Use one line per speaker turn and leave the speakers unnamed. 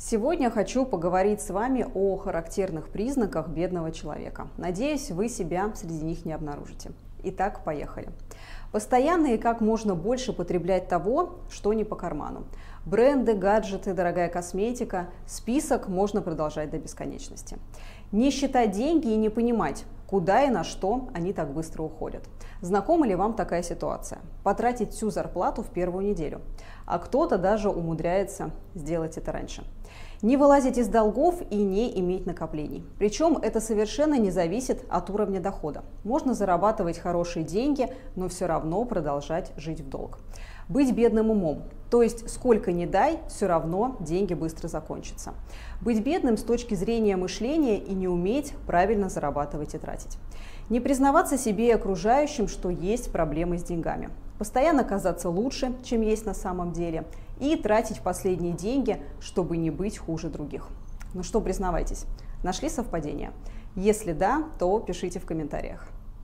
Сегодня хочу поговорить с вами о характерных признаках бедного человека. Надеюсь, вы себя среди них не обнаружите. Итак, поехали. Постоянно и как можно больше потреблять того, что не по карману. Бренды, гаджеты, дорогая косметика. Список можно продолжать до бесконечности. Не считать деньги и не понимать, куда и на что они так быстро уходят. Знакома ли вам такая ситуация? Потратить всю зарплату в первую неделю. А кто-то даже умудряется сделать это раньше. Не вылазить из долгов и не иметь накоплений. Причем это совершенно не зависит от уровня дохода. Можно зарабатывать хорошие деньги, но все равно продолжать жить в долг. Быть бедным умом, то есть сколько ни дай, все равно деньги быстро закончатся. Быть бедным с точки зрения мышления и не уметь правильно зарабатывать и тратить. Не признаваться себе и окружающим, что есть проблемы с деньгами. Постоянно казаться лучше, чем есть на самом деле. И тратить последние деньги, чтобы не быть хуже других. Ну что, признавайтесь, нашли совпадение? Если да, то пишите в комментариях.